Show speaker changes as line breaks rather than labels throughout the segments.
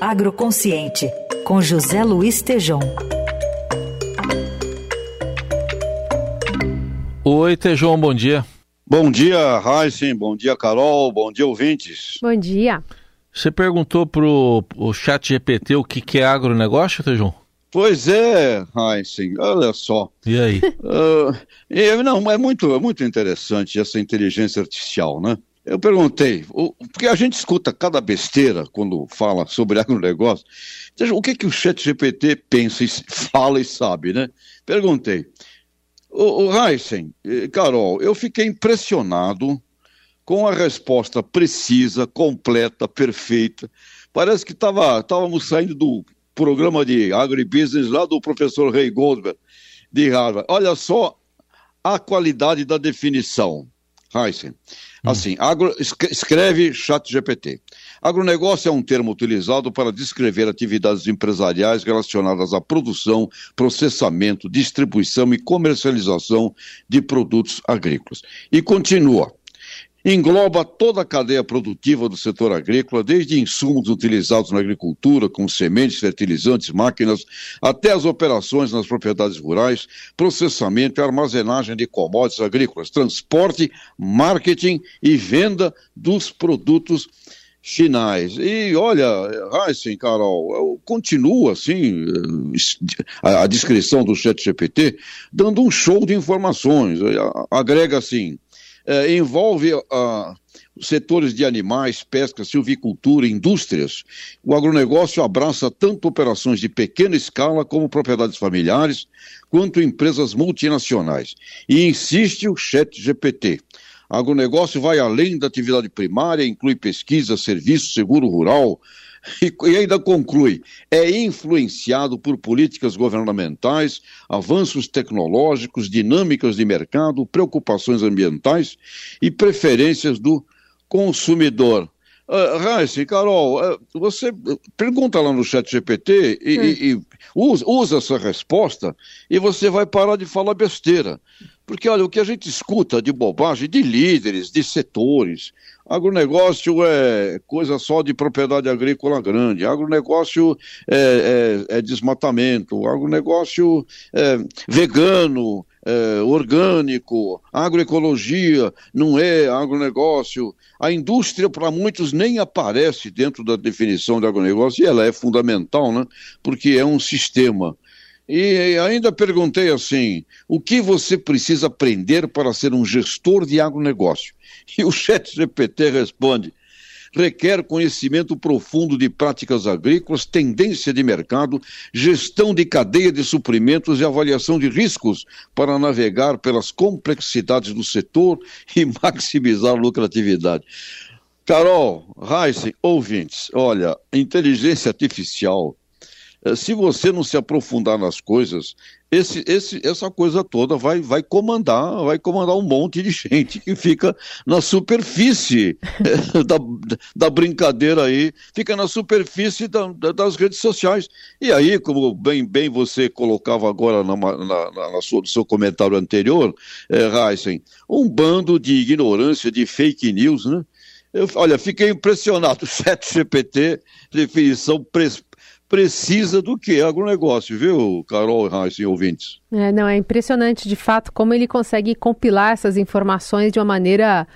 Agroconsciente, com José Luiz Tejom.
Oi, Tejom, bom dia.
Bom dia, Heisen, bom dia, Carol, bom dia, ouvintes.
Bom dia.
Você perguntou pro o chat GPT o que, que é agronegócio, Tejom?
Pois é, Heisen, olha só.
E aí?
Uh, é, não, é muito, é muito interessante essa inteligência artificial, né? Eu perguntei, porque a gente escuta cada besteira quando fala sobre agronegócio. O que, que o chat GPT pensa, e fala e sabe, né? Perguntei. O, o Heisen, Carol, eu fiquei impressionado com a resposta precisa, completa, perfeita. Parece que estávamos saindo do programa de agribusiness lá do professor Ray Goldberg, de Harvard. Olha só a qualidade da definição. Heisen. Hum. Assim, agro, escreve chat GPT. Agronegócio é um termo utilizado para descrever atividades empresariais relacionadas à produção, processamento, distribuição e comercialização de produtos agrícolas. E continua engloba toda a cadeia produtiva do setor agrícola, desde insumos utilizados na agricultura, como sementes, fertilizantes, máquinas, até as operações nas propriedades rurais, processamento e armazenagem de commodities agrícolas, transporte, marketing e venda dos produtos finais. E olha, assim, Carol, continua assim a, descrição do Chat GPT dando um show de informações. Agrega assim é, envolve uh, setores de animais, pesca, silvicultura, indústrias. O agronegócio abraça tanto operações de pequena escala como propriedades familiares, quanto empresas multinacionais. E insiste o Chat GPT. Agronegócio vai além da atividade primária, inclui pesquisa, serviço, seguro rural, e, e ainda conclui: é influenciado por políticas governamentais, avanços tecnológicos, dinâmicas de mercado, preocupações ambientais e preferências do consumidor. Uh, Raíssa, Carol, uh, você pergunta lá no chat GPT e, e, e usa, usa, essa resposta e você vai parar de falar besteira. Porque, olha, o que a gente escuta de bobagem de líderes, de setores, agronegócio é coisa só de propriedade agrícola grande, agronegócio é, é, é desmatamento, agronegócio é vegano, é, orgânico, agroecologia, não é agronegócio. A indústria, para muitos, nem aparece dentro da definição de agronegócio, e ela é fundamental, né? porque é um sistema. E ainda perguntei assim: o que você precisa aprender para ser um gestor de agronegócio? E o chat GPT responde: requer conhecimento profundo de práticas agrícolas, tendência de mercado, gestão de cadeia de suprimentos e avaliação de riscos para navegar pelas complexidades do setor e maximizar a lucratividade. Carol, Heisen, ouvintes, olha, inteligência artificial se você não se aprofundar nas coisas, esse, esse, essa coisa toda vai, vai comandar, vai comandar um monte de gente que fica na superfície eh, da, da brincadeira aí, fica na superfície da, das redes sociais. E aí, como bem, bem você colocava agora na, na, na, na sua, no seu comentário anterior, é, Heisen, um bando de ignorância, de fake news, né? Eu, olha, fiquei impressionado. Chat GPT, definição precisa do que? Agronegócio, viu, Carol e ouvintes?
É, não, é impressionante de fato como ele consegue compilar essas informações de uma maneira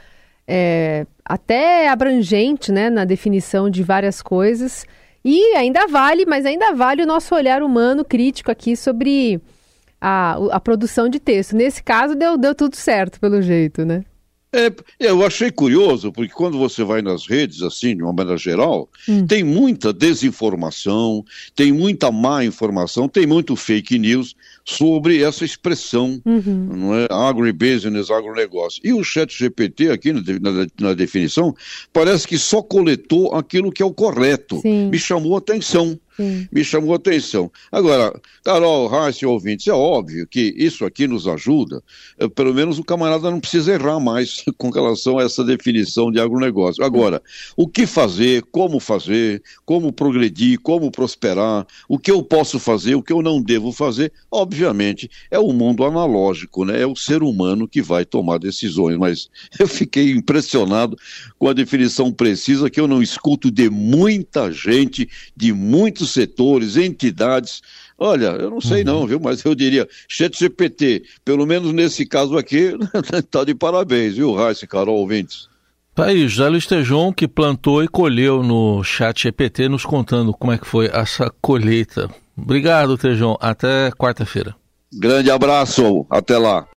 é, até abrangente, né, na definição de várias coisas. E ainda vale, mas ainda vale o nosso olhar humano crítico aqui sobre a, a produção de texto. Nesse caso, deu, deu tudo certo, pelo jeito, né?
É, eu achei curioso, porque quando você vai nas redes, assim, de uma maneira geral, hum. tem muita desinformação, tem muita má informação, tem muito fake news sobre essa expressão, uhum. não é? Agribusiness, agronegócio. E o chat GPT, aqui na, na, na, definição, parece que só coletou aquilo que é o correto. Sim. Me chamou a atenção. Sim. me chamou a atenção. Agora, Carol, Raíssa ouvintes, é óbvio que isso aqui nos ajuda, eh, pelo menos o camarada não precisa errar mais com relação a essa definição de agronegócio. Agora, o que fazer, como fazer, como progredir, como prosperar, o que eu posso fazer, o que eu não devo fazer, obviamente, é o mundo analógico, né? é o ser humano que vai tomar decisões, mas eu fiquei impressionado com a definição precisa que eu não escuto de muita gente, de muitos setores, entidades. Olha, eu não sei não, uhum. viu? Mas eu diria, chat GPT, pelo menos nesse caso aqui, tá de parabéns, viu, Raíssa, Carol, ouvintes.
Tá aí, José Luiz Tejon, que plantou e colheu no chat GPT, nos contando como é que foi essa colheita. Obrigado, Tejon. Até quarta-feira.
Grande abraço. Até lá.